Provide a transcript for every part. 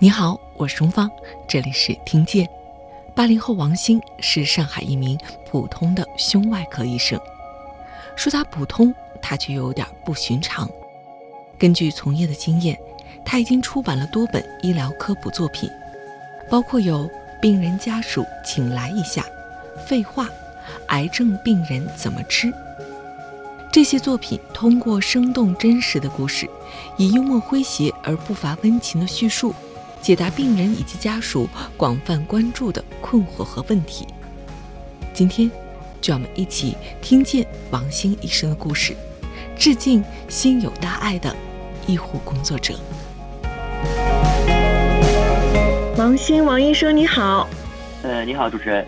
你好，我是钟芳，这里是听见。八零后王鑫是上海一名普通的胸外科医生，说他普通，他却又有点不寻常。根据从业的经验，他已经出版了多本医疗科普作品，包括有《病人家属请来一下》《废话》《癌症病人怎么吃》。这些作品通过生动真实的故事，以幽默诙谐而不乏温情的叙述。解答病人以及家属广泛关注的困惑和问题。今天，就让我们一起听见王鑫医生的故事，致敬心有大爱的医护工作者。王鑫，王医生你好。呃，你好，主持人。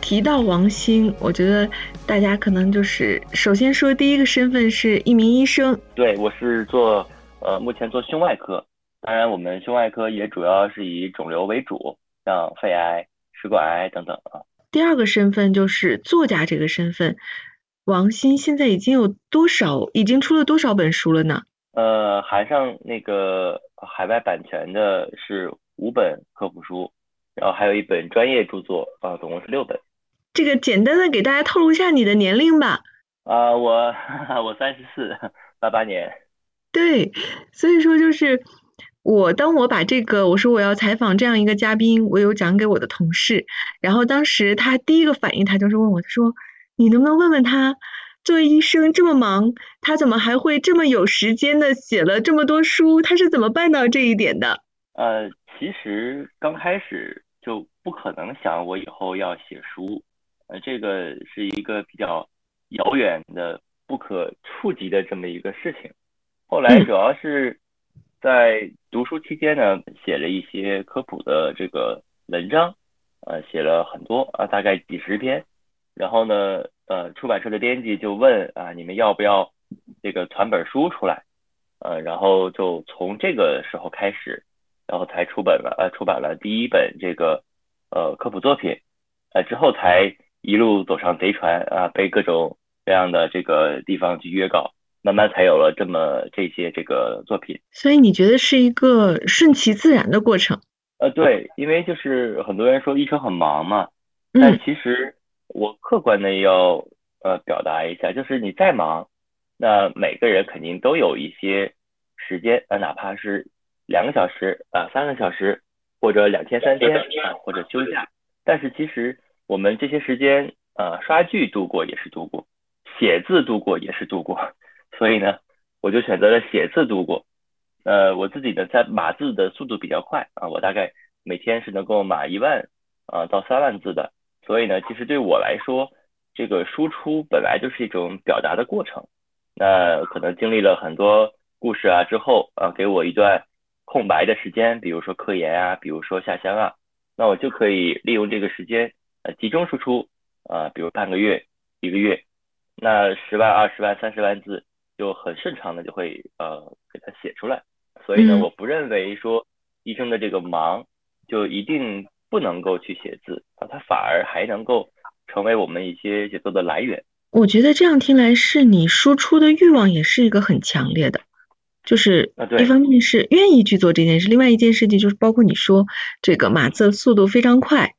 提到王鑫，我觉得大家可能就是首先说第一个身份是一名医生。对，我是做呃，目前做胸外科。当然，我们胸外科也主要是以肿瘤为主，像肺癌、食管癌等等啊。第二个身份就是作家这个身份，王鑫现在已经有多少，已经出了多少本书了呢？呃，含上那个海外版权的是五本科普书，然后还有一本专业著作啊，总共是六本。这个简单的给大家透露一下你的年龄吧。啊，我 我三十四，八八年。对，所以说就是。我当我把这个我说我要采访这样一个嘉宾，我有讲给我的同事，然后当时他第一个反应，他就是问我，他说你能不能问问他，作为医生这么忙，他怎么还会这么有时间的写了这么多书？他是怎么办到这一点的？呃，其实刚开始就不可能想我以后要写书，呃，这个是一个比较遥远的、不可触及的这么一个事情。后来主要是。在读书期间呢，写了一些科普的这个文章，呃，写了很多啊，大概几十篇。然后呢，呃，出版社的编辑就问啊，你们要不要这个传本书出来？呃，然后就从这个时候开始，然后才出版了呃，出版了第一本这个呃科普作品，呃，之后才一路走上贼船啊，被各种各样的这个地方去约稿。慢慢才有了这么这些这个作品，所以你觉得是一个顺其自然的过程？呃，对，因为就是很多人说医生很忙嘛，但其实我客观的要呃表达一下，就是你再忙，那每个人肯定都有一些时间，呃，哪怕是两个小时啊，三个小时，或者两天三天啊，或者休假，但是其实我们这些时间呃刷剧度过也是度过，写字度过也是度过。所以呢，我就选择了写字度过。呃，我自己的在码字的速度比较快啊，我大概每天是能够码一万啊到三万字的。所以呢，其实对我来说，这个输出本来就是一种表达的过程。那可能经历了很多故事啊之后啊，给我一段空白的时间，比如说科研啊，比如说下乡啊，那我就可以利用这个时间呃集中输出啊，比如半个月、一个月，那十万、二十万、三十万字。就很顺畅的就会呃给它写出来，所以呢，我不认为说医生的这个忙就一定不能够去写字啊，它反而还能够成为我们一些写作的来源。我觉得这样听来是你输出的欲望也是一个很强烈的，就是一方面是愿意去做这件事，另外一件事情就是包括你说这个码字速度非常快，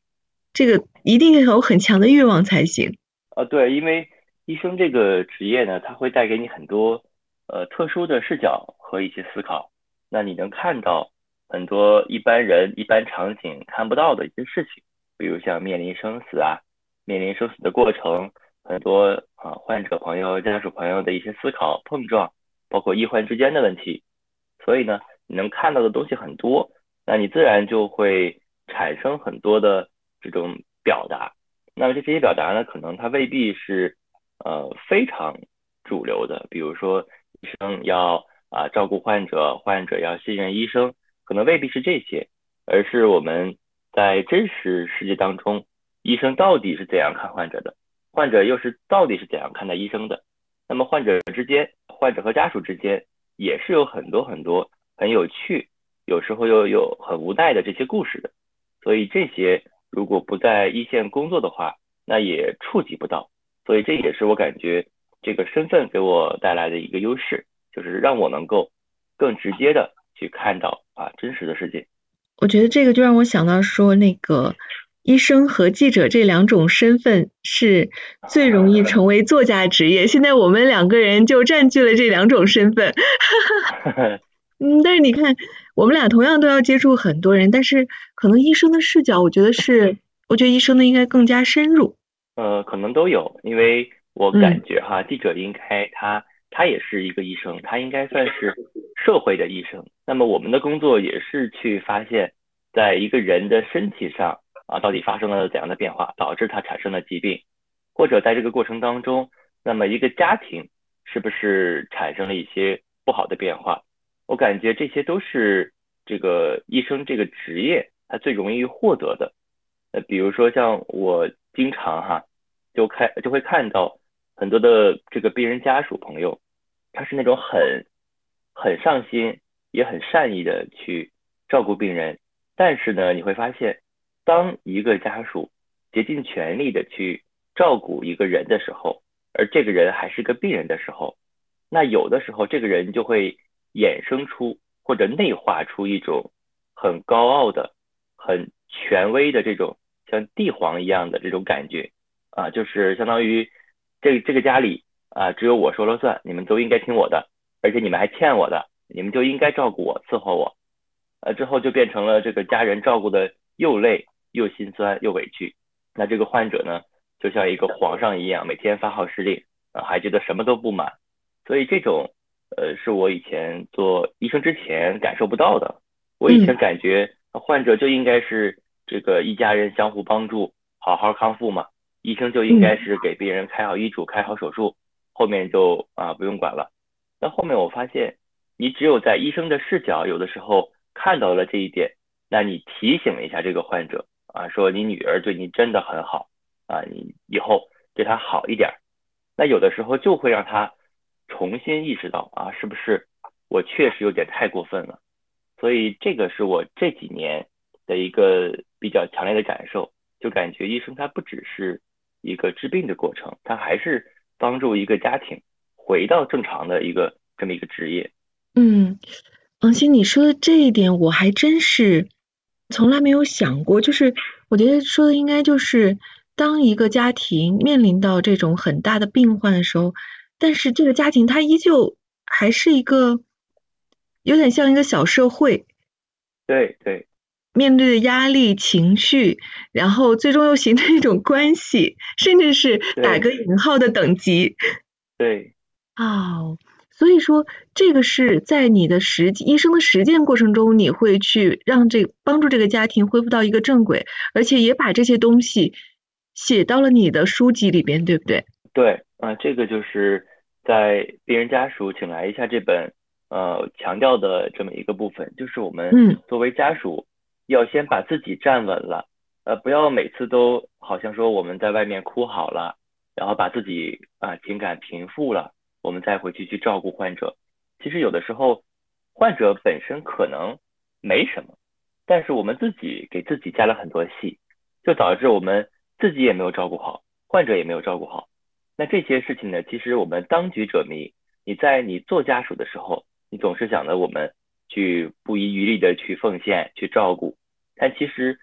这个一定要有很强的欲望才行。啊，对，因为。医生这个职业呢，它会带给你很多呃特殊的视角和一些思考。那你能看到很多一般人一般场景看不到的一些事情，比如像面临生死啊，面临生死的过程，很多啊患者朋友、家属朋友的一些思考碰撞，包括医患之间的问题。所以呢，你能看到的东西很多，那你自然就会产生很多的这种表达。那么这些表达呢，可能它未必是。呃，非常主流的，比如说医生要啊照顾患者，患者要信任医生，可能未必是这些，而是我们在真实世界当中，医生到底是怎样看患者的，患者又是到底是怎样看待医生的。那么患者之间，患者和家属之间，也是有很多很多很有趣，有时候又有很无奈的这些故事的。所以这些如果不在一线工作的话，那也触及不到。所以这也是我感觉这个身份给我带来的一个优势，就是让我能够更直接的去看到啊真实的世界。我觉得这个就让我想到说，那个医生和记者这两种身份是最容易成为作家职业。现在我们两个人就占据了这两种身份。嗯，但是你看，我们俩同样都要接触很多人，但是可能医生的视角，我觉得是，我觉得医生的应该更加深入。呃，可能都有，因为我感觉哈，记者应该他他也是一个医生，他应该算是社会的医生。那么我们的工作也是去发现，在一个人的身体上啊，到底发生了怎样的变化，导致他产生了疾病，或者在这个过程当中，那么一个家庭是不是产生了一些不好的变化？我感觉这些都是这个医生这个职业他最容易获得的。呃，比如说像我经常哈就看就会看到很多的这个病人家属朋友，他是那种很很上心也很善意的去照顾病人，但是呢，你会发现，当一个家属竭尽全力的去照顾一个人的时候，而这个人还是个病人的时候，那有的时候这个人就会。衍生出或者内化出一种很高傲的、很权威的这种像帝皇一样的这种感觉啊，就是相当于这这个家里啊只有我说了算，你们都应该听我的，而且你们还欠我的，你们就应该照顾我、伺候我，呃之后就变成了这个家人照顾的又累又心酸又委屈，那这个患者呢就像一个皇上一样，每天发号施令啊，还觉得什么都不满，所以这种。呃，是我以前做医生之前感受不到的。我以前感觉患者就应该是这个一家人相互帮助，好好康复嘛。医生就应该是给病人开好医嘱、开好手术，后面就啊不用管了。那后面我发现，你只有在医生的视角，有的时候看到了这一点，那你提醒一下这个患者啊，说你女儿对你真的很好啊，你以后对她好一点。那有的时候就会让他。重新意识到啊，是不是我确实有点太过分了？所以这个是我这几年的一个比较强烈的感受，就感觉医生他不只是一个治病的过程，他还是帮助一个家庭回到正常的一个这么一个职业。嗯，王鑫，你说的这一点我还真是从来没有想过，就是我觉得说的应该就是当一个家庭面临到这种很大的病患的时候。但是这个家庭它依旧还是一个有点像一个小社会，对对，面对的压力、情绪，然后最终又形成一种关系，甚至是打个引号的等级。对。哦，所以说这个是在你的实际医生的实践过程中，你会去让这帮助这个家庭恢复到一个正轨，而且也把这些东西写到了你的书籍里边，对不对？对。啊，这个就是在病人家属请来一下这本呃强调的这么一个部分，就是我们作为家属要先把自己站稳了，呃，不要每次都好像说我们在外面哭好了，然后把自己啊情感平复了，我们再回去去照顾患者。其实有的时候患者本身可能没什么，但是我们自己给自己加了很多戏，就导致我们自己也没有照顾好，患者也没有照顾好。那这些事情呢，其实我们当局者迷。你在你做家属的时候，你总是想着我们去不遗余力的去奉献、去照顾。但其实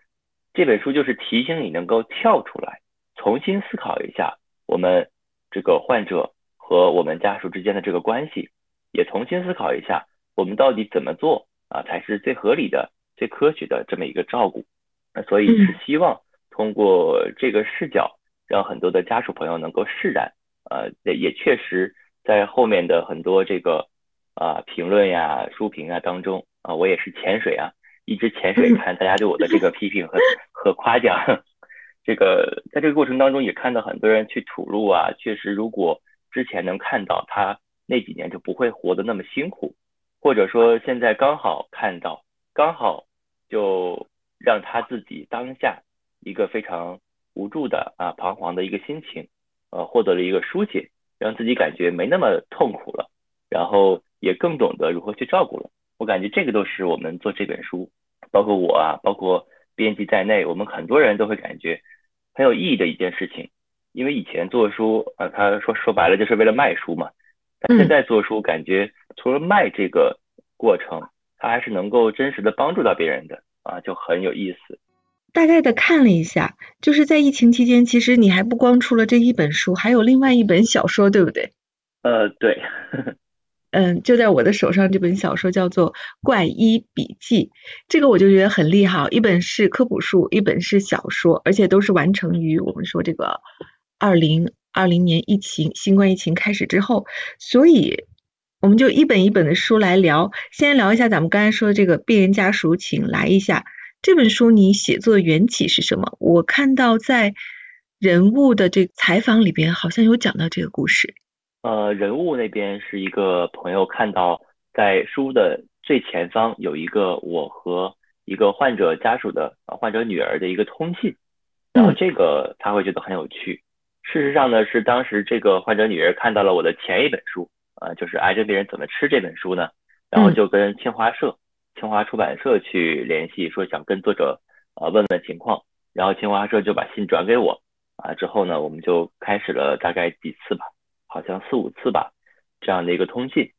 这本书就是提醒你能够跳出来，重新思考一下我们这个患者和我们家属之间的这个关系，也重新思考一下我们到底怎么做啊才是最合理的、最科学的这么一个照顾。那所以是希望通过这个视角。让很多的家属朋友能够释然，呃，也确实在后面的很多这个啊评论呀、书评啊当中啊，我也是潜水啊，一直潜水 看大家对我的这个批评和和夸奖。这个在这个过程当中也看到很多人去吐露啊，确实如果之前能看到他那几年就不会活得那么辛苦，或者说现在刚好看到，刚好就让他自己当下一个非常。无助的啊，彷徨的一个心情，呃，获得了一个疏解，让自己感觉没那么痛苦了，然后也更懂得如何去照顾了。我感觉这个都是我们做这本书，包括我啊，包括编辑在内，我们很多人都会感觉很有意义的一件事情。因为以前做书啊，他说说白了就是为了卖书嘛，但现在做书感觉除了卖这个过程，他还是能够真实的帮助到别人的。啊，就很有意思。大概的看了一下，就是在疫情期间，其实你还不光出了这一本书，还有另外一本小说，对不对？呃，对。嗯，就在我的手上，这本小说叫做《怪医笔记》，这个我就觉得很厉害，一本是科普书，一本是小说，而且都是完成于我们说这个二零二零年疫情新冠疫情开始之后，所以我们就一本一本的书来聊，先聊一下咱们刚才说的这个病人家属，请来一下这本书你写作的缘起是什么？我看到在人物的这采访里边好像有讲到这个故事。呃，人物那边是一个朋友看到在书的最前方有一个我和一个患者家属的患者女儿的一个通信，然后这个他会觉得很有趣。事实上呢，是当时这个患者女儿看到了我的前一本书，啊，就是癌症病人怎么吃这本书呢，然后就跟清华社、清华出版社去联系，说想跟作者呃问问情况，然后清华社就把信转给我，啊，之后呢，我们就开始了大概几次吧。好像四五次吧，这样的一个通信，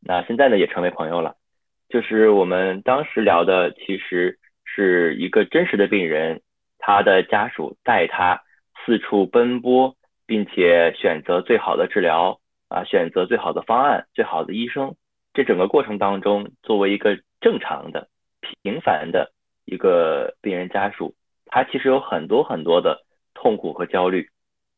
那现在呢也成为朋友了。就是我们当时聊的，其实是一个真实的病人，他的家属带他四处奔波，并且选择最好的治疗啊，选择最好的方案、最好的医生。这整个过程当中，作为一个正常的、平凡的一个病人家属，他其实有很多很多的痛苦和焦虑。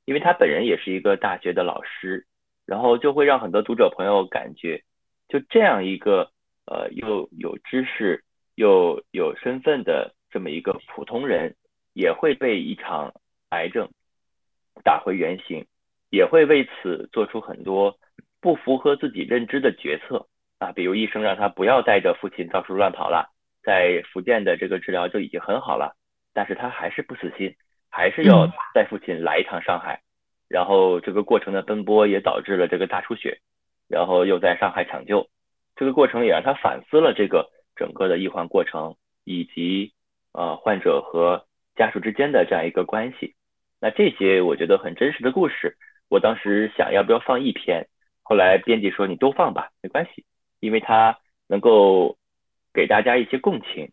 因为他本人也是一个大学的老师，然后就会让很多读者朋友感觉，就这样一个呃又有知识又有身份的这么一个普通人，也会被一场癌症打回原形，也会为此做出很多不符合自己认知的决策啊，比如医生让他不要带着父亲到处乱跑了，在福建的这个治疗就已经很好了，但是他还是不死心。还是要带父亲来一趟上海，然后这个过程的奔波也导致了这个大出血，然后又在上海抢救，这个过程也让他反思了这个整个的医患过程以及呃患者和家属之间的这样一个关系。那这些我觉得很真实的故事，我当时想要不要放一篇，后来编辑说你都放吧，没关系，因为它能够给大家一些共情。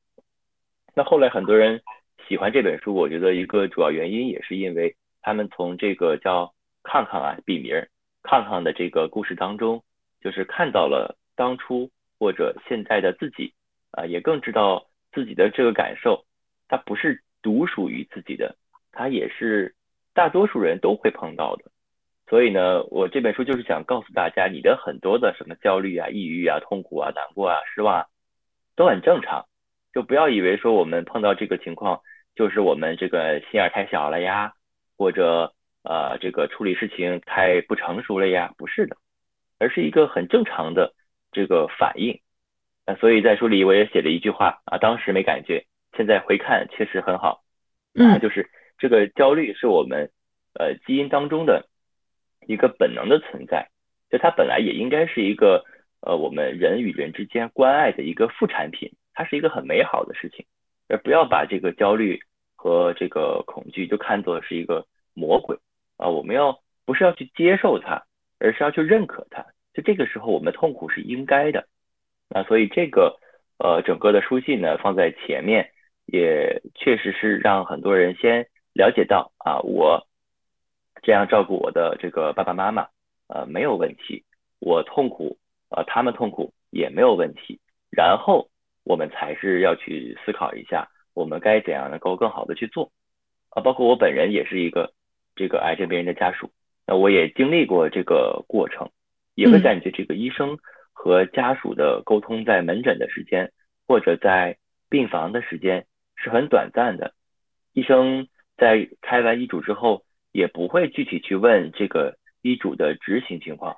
那后来很多人。喜欢这本书，我觉得一个主要原因也是因为他们从这个叫康康啊笔名康康的这个故事当中，就是看到了当初或者现在的自己啊，也更知道自己的这个感受，它不是独属于自己的，它也是大多数人都会碰到的。所以呢，我这本书就是想告诉大家，你的很多的什么焦虑啊、抑郁啊、痛苦啊、难过啊、失望啊，都很正常，就不要以为说我们碰到这个情况。就是我们这个心眼太小了呀，或者呃这个处理事情太不成熟了呀，不是的，而是一个很正常的这个反应。啊，所以在书里我也写了一句话啊，当时没感觉，现在回看确实很好。嗯，就是这个焦虑是我们呃基因当中的一个本能的存在，就它本来也应该是一个呃我们人与人之间关爱的一个副产品，它是一个很美好的事情。而不要把这个焦虑和这个恐惧就看作是一个魔鬼啊！我们要不是要去接受它，而是要去认可它。就这个时候，我们痛苦是应该的。那所以这个呃整个的书信呢放在前面，也确实是让很多人先了解到啊，我这样照顾我的这个爸爸妈妈呃没有问题，我痛苦啊他们痛苦也没有问题。然后。我们才是要去思考一下，我们该怎样能够更好的去做啊！包括我本人也是一个这个癌症病人的家属，那我也经历过这个过程，也会感觉这个医生和家属的沟通，在门诊的时间或者在病房的时间是很短暂的。医生在开完医嘱之后，也不会具体去问这个医嘱的执行情况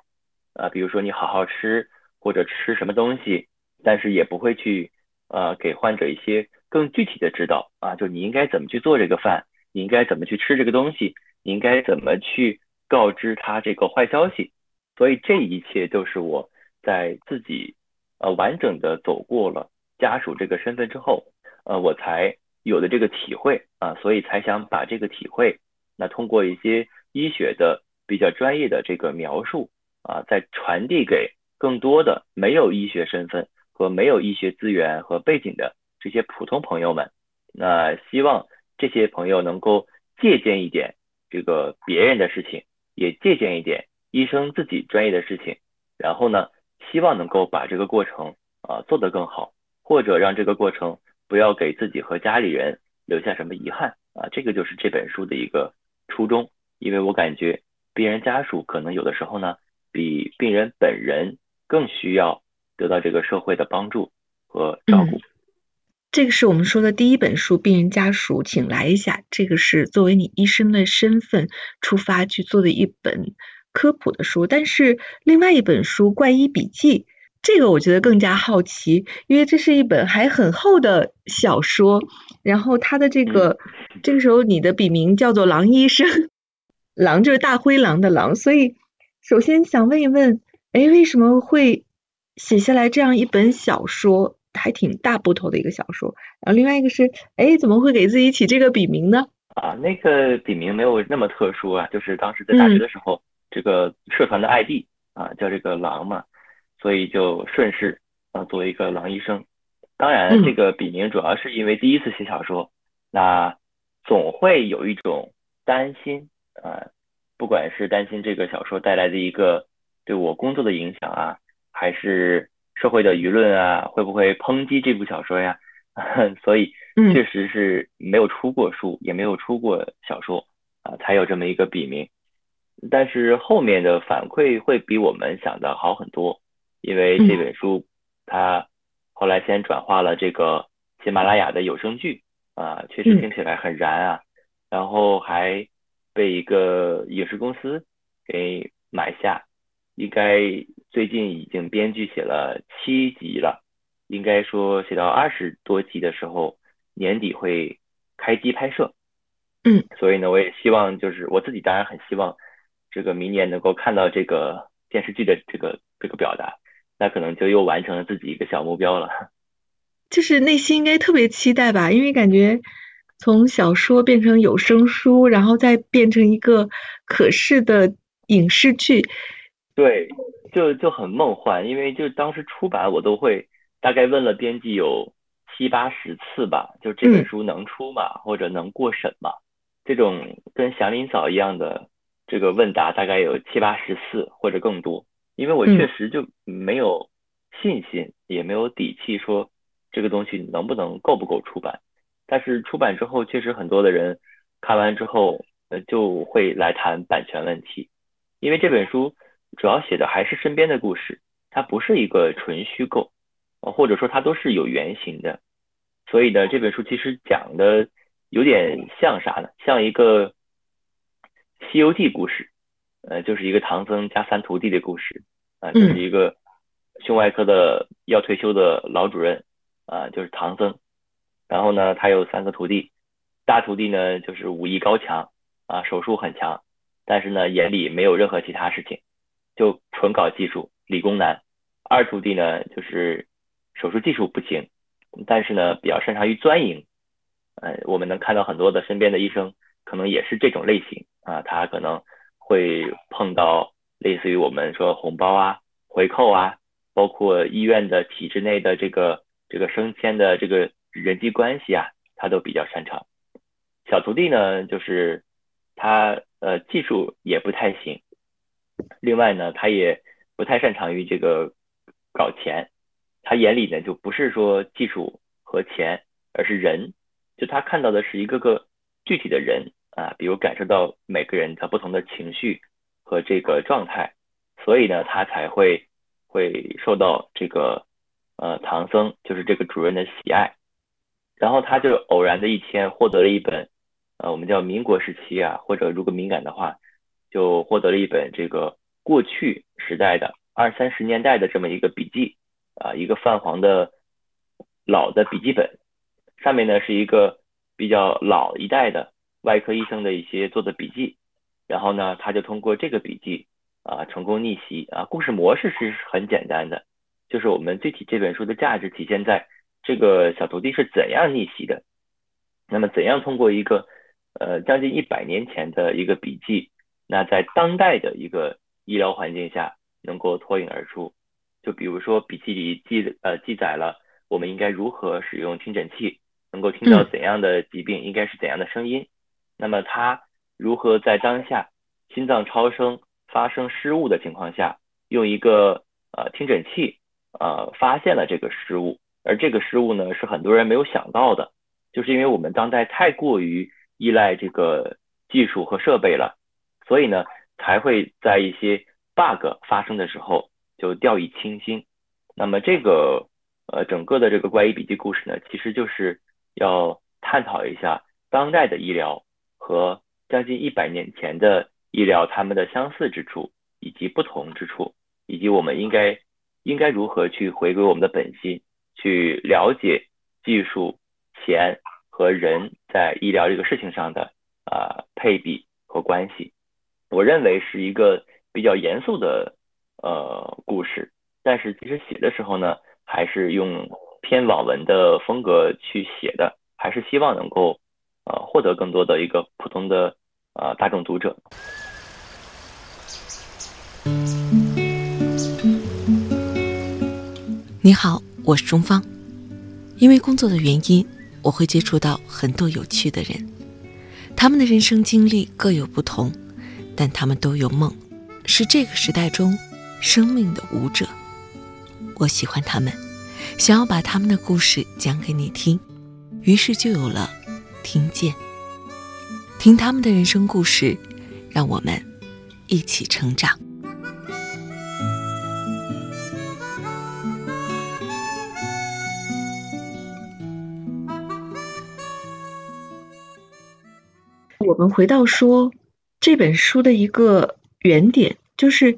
啊，比如说你好好吃或者吃什么东西，但是也不会去。呃，给患者一些更具体的指导啊，就你应该怎么去做这个饭，你应该怎么去吃这个东西，你应该怎么去告知他这个坏消息。所以这一切都是我在自己呃完整的走过了家属这个身份之后，呃，我才有的这个体会啊，所以才想把这个体会，那通过一些医学的比较专业的这个描述啊，再传递给更多的没有医学身份。和没有医学资源和背景的这些普通朋友们，那希望这些朋友能够借鉴一点这个别人的事情，也借鉴一点医生自己专业的事情，然后呢，希望能够把这个过程啊做得更好，或者让这个过程不要给自己和家里人留下什么遗憾啊，这个就是这本书的一个初衷，因为我感觉病人家属可能有的时候呢，比病人本人更需要得到这个社会的帮助和照顾。这个是我们说的第一本书，病人家属请来一下。这个是作为你医生的身份出发去做的一本科普的书。但是另外一本书《怪医笔记》，这个我觉得更加好奇，因为这是一本还很厚的小说。然后它的这个这个时候你的笔名叫做“狼医生”，狼就是大灰狼的狼。所以首先想问一问，哎，为什么会写下来这样一本小说？还挺大部头的一个小说，然后另外一个是，哎，怎么会给自己起这个笔名呢？啊，那个笔名没有那么特殊啊，就是当时在大学的时候，这个社团的 ID 啊叫这个狼嘛，所以就顺势啊作为一个狼医生。当然，这个笔名主要是因为第一次写小说，那总会有一种担心啊，不管是担心这个小说带来的一个对我工作的影响啊，还是。社会的舆论啊，会不会抨击这部小说呀？所以确实是没有出过书，也没有出过小说啊，才有这么一个笔名。但是后面的反馈会比我们想的好很多，因为这本书它后来先转化了这个喜马拉雅的有声剧啊，确实听起来很燃啊，然后还被一个影视公司给买下。应该最近已经编剧写了七集了，应该说写到二十多集的时候，年底会开机拍摄。嗯，所以呢，我也希望就是我自己当然很希望这个明年能够看到这个电视剧的这个这个表达，那可能就又完成了自己一个小目标了。就是内心应该特别期待吧，因为感觉从小说变成有声书，然后再变成一个可视的影视剧。对，就就很梦幻，因为就当时出版我都会大概问了编辑有七八十次吧，就这本书能出吗？或者能过审吗？这种跟祥林嫂一样的这个问答大概有七八十次或者更多，因为我确实就没有信心，也没有底气说这个东西能不能够不够出版。但是出版之后，确实很多的人看完之后，呃，就会来谈版权问题，因为这本书。主要写的还是身边的故事，它不是一个纯虚构，或者说它都是有原型的。所以呢，这本书其实讲的有点像啥呢？像一个《西游记》故事，呃，就是一个唐僧加三徒弟的故事啊，就是一个胸外科的要退休的老主任啊，就是唐僧。然后呢，他有三个徒弟，大徒弟呢就是武艺高强啊，手术很强，但是呢眼里没有任何其他事情。就纯搞技术，理工男。二徒弟呢，就是手术技术不行，但是呢，比较擅长于钻营。呃，我们能看到很多的身边的医生，可能也是这种类型啊。他可能会碰到类似于我们说红包啊、回扣啊，包括医院的体制内的这个这个升迁的这个人际关系啊，他都比较擅长。小徒弟呢，就是他呃技术也不太行。另外呢，他也不太擅长于这个搞钱，他眼里呢就不是说技术和钱，而是人，就他看到的是一个个具体的人啊，比如感受到每个人他不同的情绪和这个状态，所以呢，他才会会受到这个呃唐僧就是这个主任的喜爱，然后他就偶然的一天获得了一本呃我们叫民国时期啊，或者如果敏感的话。就获得了一本这个过去时代的二三十年代的这么一个笔记啊，一个泛黄的老的笔记本，上面呢是一个比较老一代的外科医生的一些做的笔记，然后呢他就通过这个笔记啊成功逆袭啊，故事模式是很简单的，就是我们具体这本书的价值体现在这个小徒弟是怎样逆袭的，那么怎样通过一个呃将近一百年前的一个笔记。那在当代的一个医疗环境下，能够脱颖而出。就比如说笔记里记呃记载了我们应该如何使用听诊器，能够听到怎样的疾病应该是怎样的声音。那么他如何在当下心脏超声发生失误的情况下，用一个呃听诊器呃发现了这个失误，而这个失误呢是很多人没有想到的，就是因为我们当代太过于依赖这个技术和设备了，所以呢才会在一些 bug 发生的时候就掉以轻心。那么这个呃整个的这个怪医笔记故事呢，其实就是要探讨一下当代的医疗和将近一百年前的医疗它们的相似之处以及不同之处，以及我们应该应该如何去回归我们的本心，去了解技术、钱和人在医疗这个事情上的啊配比和关系。我认为是一个比较严肃的呃故事。但是其实写的时候呢，还是用偏网文的风格去写的，还是希望能够呃获得更多的一个普通的呃大众读者。你好，我是钟芳。因为工作的原因，我会接触到很多有趣的人，他们的人生经历各有不同，但他们都有梦，是这个时代中生命的舞者。我喜欢他们，想要把他们的故事讲给你听，于是就有了听见。听他们的人生故事，让我们一起成长。我们回到说这本书的一个原点，就是。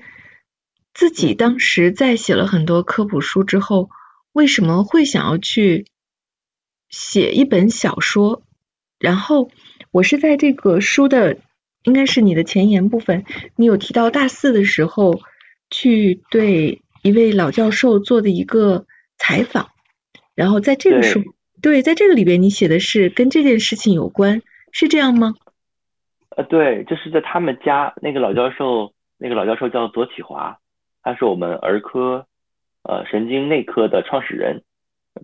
自己当时在写了很多科普书之后，为什么会想要去写一本小说？然后我是在这个书的应该是你的前言部分，你有提到大四的时候去对一位老教授做的一个采访，然后在这个书对，在这个里边你写的是跟这件事情有关，是这样吗？呃，对，就是在他们家那个老教授，那个老教授叫左启华。他是我们儿科，呃，神经内科的创始人，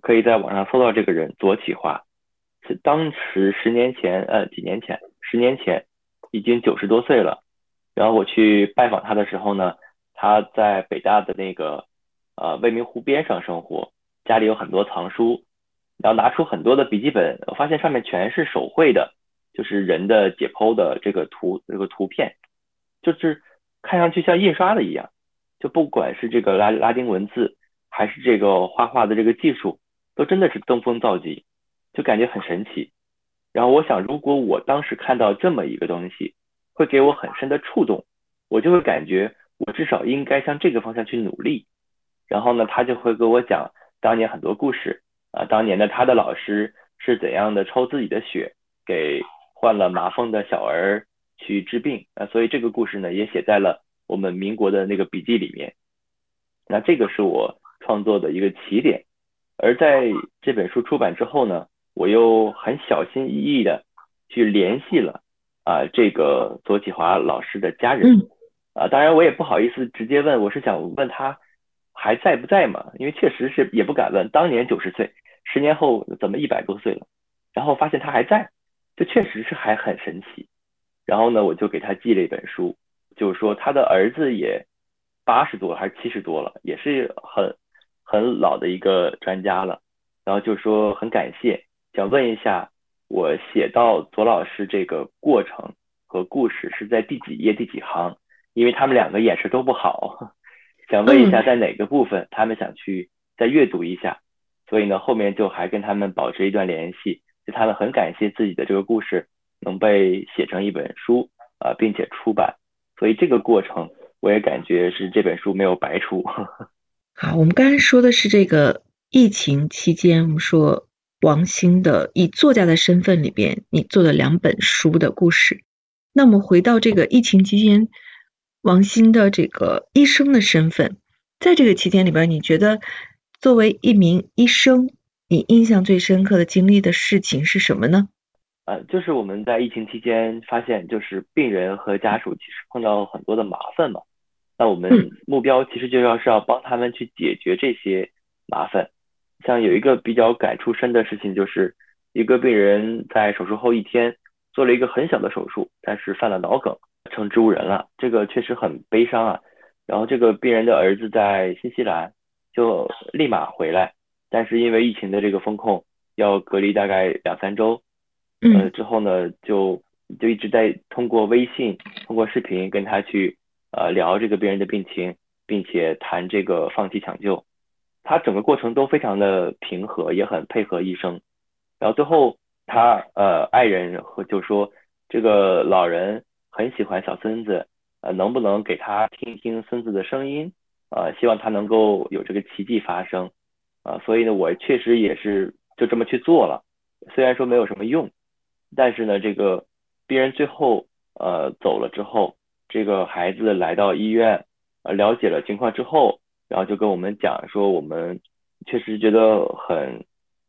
可以在网上搜到这个人左启华，是当时十年前，呃，几年前，十年前，已经九十多岁了。然后我去拜访他的时候呢，他在北大的那个，呃，未名湖边上生活，家里有很多藏书，然后拿出很多的笔记本，我发现上面全是手绘的，就是人的解剖的这个图，这个图片，就是看上去像印刷的一样。就不管是这个拉拉丁文字，还是这个画画的这个技术，都真的是登峰造极，就感觉很神奇。然后我想，如果我当时看到这么一个东西，会给我很深的触动，我就会感觉我至少应该向这个方向去努力。然后呢，他就会给我讲当年很多故事啊，当年的他的老师是怎样的抽自己的血给患了麻风的小儿去治病啊，所以这个故事呢也写在了。我们民国的那个笔记里面，那这个是我创作的一个起点。而在这本书出版之后呢，我又很小心翼翼的去联系了啊这个左启华老师的家人啊，当然我也不好意思直接问，我是想问他还在不在嘛？因为确实是也不敢问，当年九十岁，十年后怎么一百多岁了？然后发现他还在，这确实是还很神奇。然后呢，我就给他寄了一本书。就是说，他的儿子也八十多还是七十多了，也是很很老的一个专家了。然后就说很感谢，想问一下，我写到左老师这个过程和故事是在第几页第几行？因为他们两个眼神都不好，想问一下在哪个部分，他们想去再阅读一下。所以呢，后面就还跟他们保持一段联系，就他们很感谢自己的这个故事能被写成一本书啊，并且出版。所以这个过程，我也感觉是这本书没有白出。好，我们刚才说的是这个疫情期间，我们说王兴的以作家的身份里边，你做了两本书的故事。那么回到这个疫情期间，王兴的这个医生的身份，在这个期间里边，你觉得作为一名医生，你印象最深刻的经历的事情是什么呢？呃，就是我们在疫情期间发现，就是病人和家属其实碰到很多的麻烦嘛。那我们目标其实就要是要帮他们去解决这些麻烦。像有一个比较感触深的事情，就是一个病人在手术后一天做了一个很小的手术，但是犯了脑梗，成植物人了，这个确实很悲伤啊。然后这个病人的儿子在新西兰，就立马回来，但是因为疫情的这个风控，要隔离大概两三周，呃之后呢就就一直在通过微信、通过视频跟他去呃聊这个病人的病情，并且谈这个放弃抢救。他整个过程都非常的平和，也很配合医生。然后最后他呃爱人和就说这个老人很喜欢小孙子，呃能不能给他听听孙子的声音？呃希望他能够有这个奇迹发生。啊所以呢我确实也是就这么去做了。虽然说没有什么用，但是呢这个病人最后呃走了之后，这个孩子来到医院呃了解了情况之后。然后就跟我们讲说，我们确实觉得很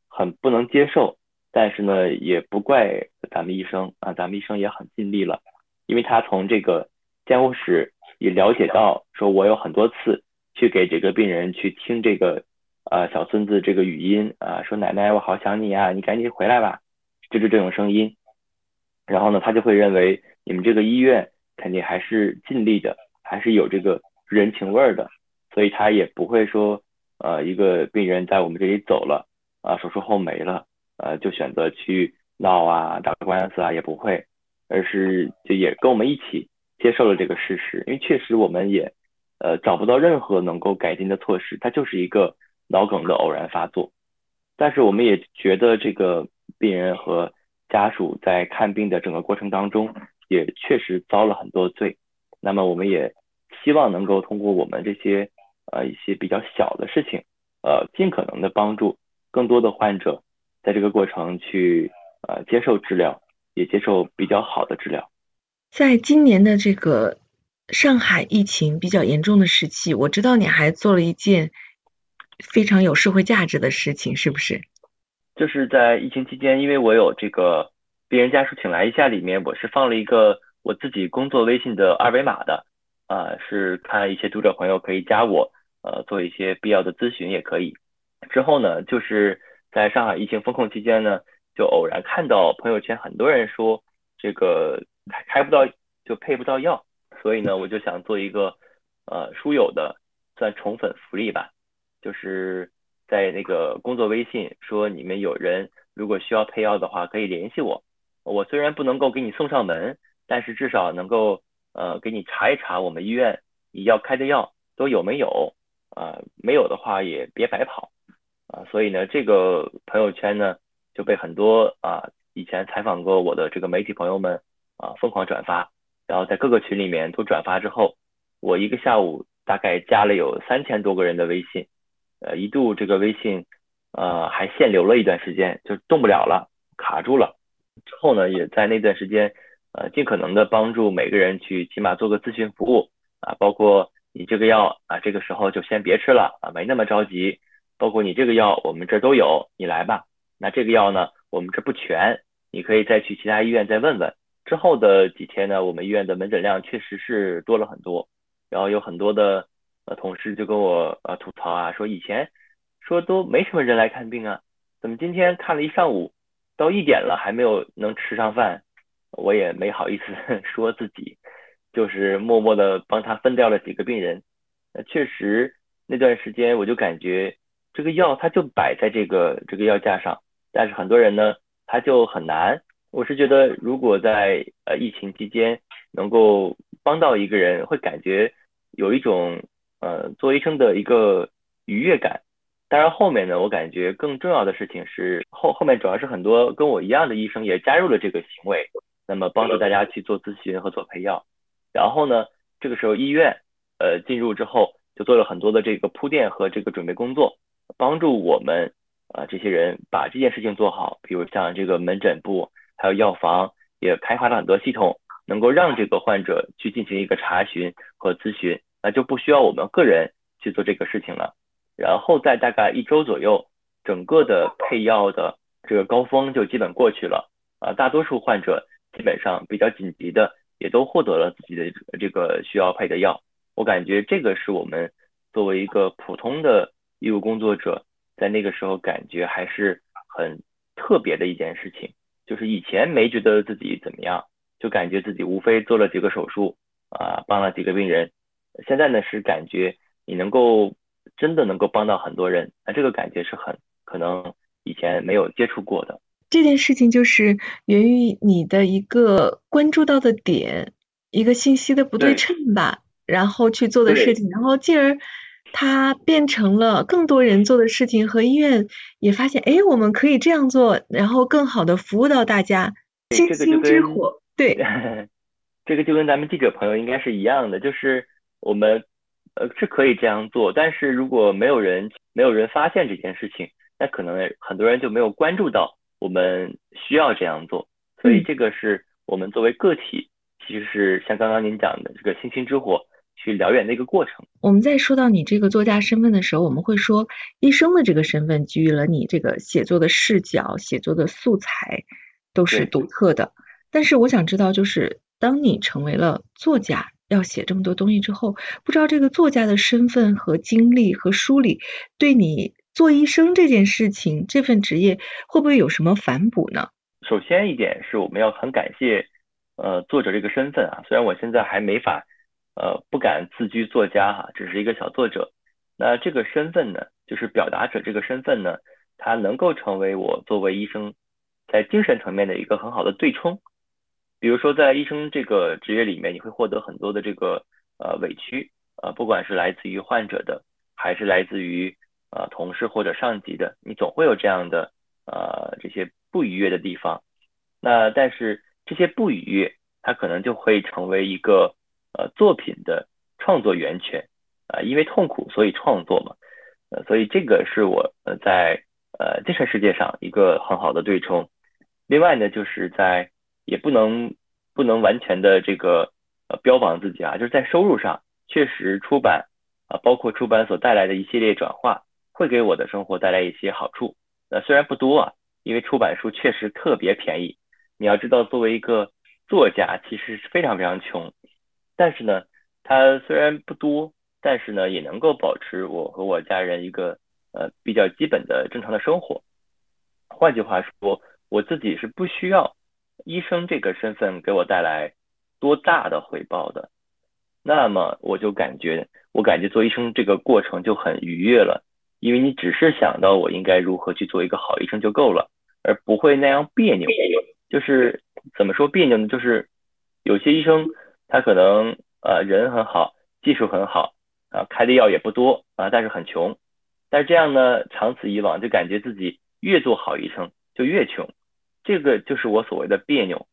很不能接受，但是呢，也不怪咱们医生啊，咱们医生也很尽力了，因为他从这个监护室也了解到，说我有很多次去给这个病人去听这个呃小孙子这个语音啊，说奶奶我好想你啊，你赶紧回来吧，就是这种声音。然后呢，他就会认为你们这个医院肯定还是尽力的，还是有这个人情味儿的。所以他也不会说，呃，一个病人在我们这里走了，啊，手术后没了，呃，就选择去闹啊，打官司啊，也不会，而是就也跟我们一起接受了这个事实，因为确实我们也，呃，找不到任何能够改进的措施，它就是一个脑梗的偶然发作，但是我们也觉得这个病人和家属在看病的整个过程当中，也确实遭了很多罪，那么我们也希望能够通过我们这些。呃，一些比较小的事情，呃，尽可能的帮助更多的患者在这个过程去呃接受治疗，也接受比较好的治疗。在今年的这个上海疫情比较严重的时期，我知道你还做了一件非常有社会价值的事情，是不是？就是在疫情期间，因为我有这个病人家属请来一下，里面我是放了一个我自己工作微信的二维码的。啊，是看一些读者朋友可以加我，呃，做一些必要的咨询也可以。之后呢，就是在上海疫情封控期间呢，就偶然看到朋友圈很多人说这个开开不到就配不到药，所以呢，我就想做一个呃书友的算宠粉福利吧，就是在那个工作微信说你们有人如果需要配药的话可以联系我，我虽然不能够给你送上门，但是至少能够。呃，给你查一查我们医院你要开的药都有没有啊？没有的话也别白跑啊。所以呢，这个朋友圈呢就被很多啊以前采访过我的这个媒体朋友们啊疯狂转发，然后在各个群里面都转发之后，我一个下午大概加了有三千多个人的微信，呃，一度这个微信呃还限流了一段时间，就动不了了，卡住了。之后呢，也在那段时间。呃，尽可能的帮助每个人去起码做个咨询服务啊，包括你这个药啊，这个时候就先别吃了啊，没那么着急。包括你这个药，我们这都有，你来吧。那这个药呢，我们这不全，你可以再去其他医院再问问。之后的几天呢，我们医院的门诊量确实是多了很多，然后有很多的呃同事就跟我呃吐槽啊，说以前说都没什么人来看病啊，怎么今天看了一上午，到一点了还没有能吃上饭。我也没好意思 说自己，就是默默的帮他分掉了几个病人。那确实那段时间我就感觉这个药它就摆在这个这个药架上，但是很多人呢他就很难。我是觉得如果在呃疫情期间能够帮到一个人，会感觉有一种呃做医生的一个愉悦感。当然后面呢，我感觉更重要的事情是后后面主要是很多跟我一样的医生也加入了这个行为。那么帮助大家去做咨询和做配药，然后呢，这个时候医院呃进入之后就做了很多的这个铺垫和这个准备工作，帮助我们啊这些人把这件事情做好。比如像这个门诊部还有药房也开发了很多系统，能够让这个患者去进行一个查询和咨询，那就不需要我们个人去做这个事情了。然后在大概一周左右，整个的配药的这个高峰就基本过去了啊，大多数患者。基本上比较紧急的也都获得了自己的这个需要配的药，我感觉这个是我们作为一个普通的医务工作者在那个时候感觉还是很特别的一件事情，就是以前没觉得自己怎么样，就感觉自己无非做了几个手术啊，帮了几个病人，现在呢是感觉你能够真的能够帮到很多人，那这个感觉是很可能以前没有接触过的。这件事情就是源于你的一个关注到的点，一个信息的不对称吧，然后去做的事情，然后进而它变成了更多人做的事情，和医院也发现，哎，我们可以这样做，然后更好的服务到大家。星星之火，对，这个就跟咱们记者朋友应该是一样的，就是我们呃是可以这样做，但是如果没有人没有人发现这件事情，那可能很多人就没有关注到。我们需要这样做，所以这个是我们作为个体，其实是像刚刚您讲的这个星星之火去燎原的一个过程。我们在说到你这个作家身份的时候，我们会说医生的这个身份给予了你这个写作的视角、写作的素材都是独特的。但是我想知道，就是当你成为了作家，要写这么多东西之后，不知道这个作家的身份和经历和梳理对你。做医生这件事情，这份职业会不会有什么反哺呢？首先一点是我们要很感谢呃作者这个身份啊，虽然我现在还没法呃不敢自居作家哈，只是一个小作者。那这个身份呢，就是表达者这个身份呢，它能够成为我作为医生在精神层面的一个很好的对冲。比如说在医生这个职业里面，你会获得很多的这个呃委屈呃，不管是来自于患者的，还是来自于。呃，同事或者上级的，你总会有这样的呃这些不愉悦的地方。那但是这些不愉悦，它可能就会成为一个呃作品的创作源泉啊，因为痛苦所以创作嘛。呃，所以这个是我呃在呃精神世界上一个很好的对冲。另外呢，就是在也不能不能完全的这个呃标榜自己啊，就是在收入上确实出版啊，包括出版所带来的一系列转化。会给我的生活带来一些好处，那虽然不多啊，因为出版书确实特别便宜。你要知道，作为一个作家，其实是非常非常穷，但是呢，它虽然不多，但是呢，也能够保持我和我家人一个呃比较基本的正常的生活。换句话说，我自己是不需要医生这个身份给我带来多大的回报的，那么我就感觉，我感觉做医生这个过程就很愉悦了。因为你只是想到我应该如何去做一个好医生就够了，而不会那样别扭。就是怎么说别扭呢？就是有些医生他可能呃人很好，技术很好啊，开的药也不多啊，但是很穷。但是这样呢，长此以往就感觉自己越做好医生就越穷，这个就是我所谓的别扭。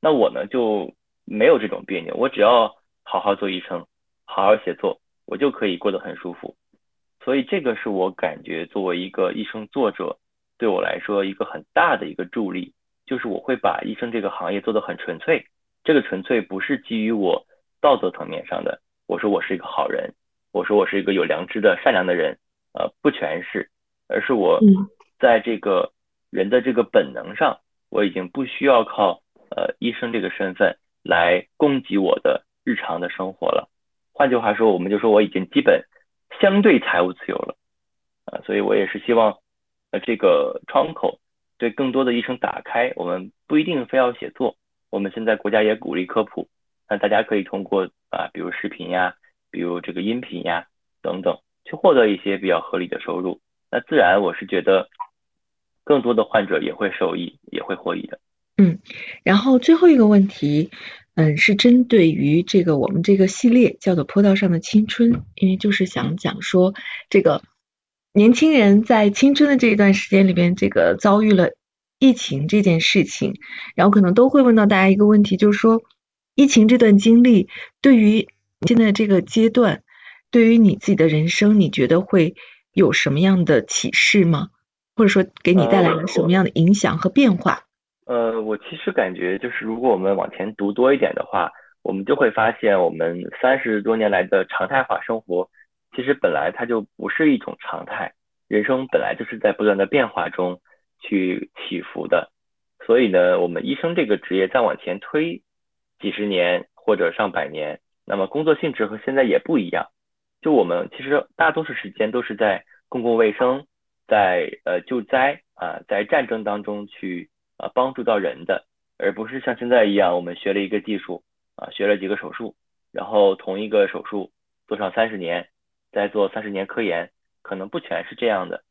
那我呢就没有这种别扭，我只要好好做医生，好好写作，我就可以过得很舒服。所以这个是我感觉作为一个医生作者，对我来说一个很大的一个助力，就是我会把医生这个行业做得很纯粹。这个纯粹不是基于我道德层面上的，我说我是一个好人，我说我是一个有良知的善良的人，呃，不全是，而是我在这个人的这个本能上，我已经不需要靠呃医生这个身份来供给我的日常的生活了。换句话说，我们就说我已经基本。相对财务自由了，啊，所以我也是希望，呃，这个窗口对更多的医生打开。我们不一定非要写作，我们现在国家也鼓励科普，那大家可以通过啊，比如视频呀，比如这个音频呀等等，去获得一些比较合理的收入。那自然我是觉得，更多的患者也会受益，也会获益的。嗯，然后最后一个问题。嗯，是针对于这个我们这个系列叫做《坡道上的青春》，因为就是想讲说这个年轻人在青春的这一段时间里边，这个遭遇了疫情这件事情，然后可能都会问到大家一个问题，就是说疫情这段经历对于现在这个阶段，对于你自己的人生，你觉得会有什么样的启示吗？或者说给你带来了什么样的影响和变化？呃，我其实感觉就是，如果我们往前读多一点的话，我们就会发现，我们三十多年来的常态化生活，其实本来它就不是一种常态。人生本来就是在不断的变化中去起伏的，所以呢，我们医生这个职业再往前推几十年或者上百年，那么工作性质和现在也不一样。就我们其实大多数时间都是在公共卫生、在呃救灾啊，在战争当中去啊帮助到人的，而不是像现在一样，我们学了一个技术啊，学了几个手术，然后同一个手术做上三十年，再做三十年科研，可能不全是这样的。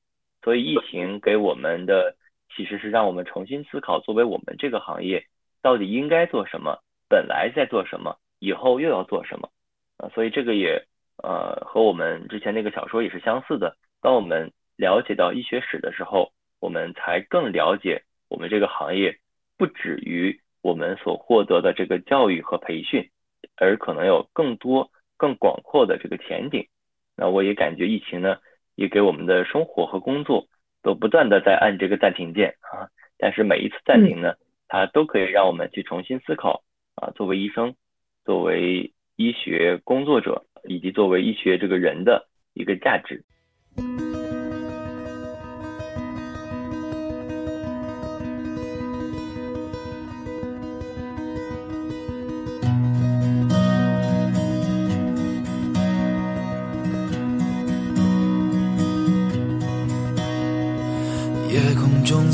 所以疫情给我们的其实是让我们重新思考，作为我们这个行业到底应该做什么，本来在做什么，以后又要做什么啊？所以这个也呃和我们之前那个小说也是相似的。当我们了解到医学史的时候，我们才更了解我们这个行业不止于我们所获得的这个教育和培训，而可能有更多更广阔的这个前景。那我也感觉疫情呢。也给我们的生活和工作都不断的在按这个暂停键啊，但是每一次暂停呢，它都可以让我们去重新思考啊，作为医生，作为医学工作者，以及作为医学这个人的一个价值。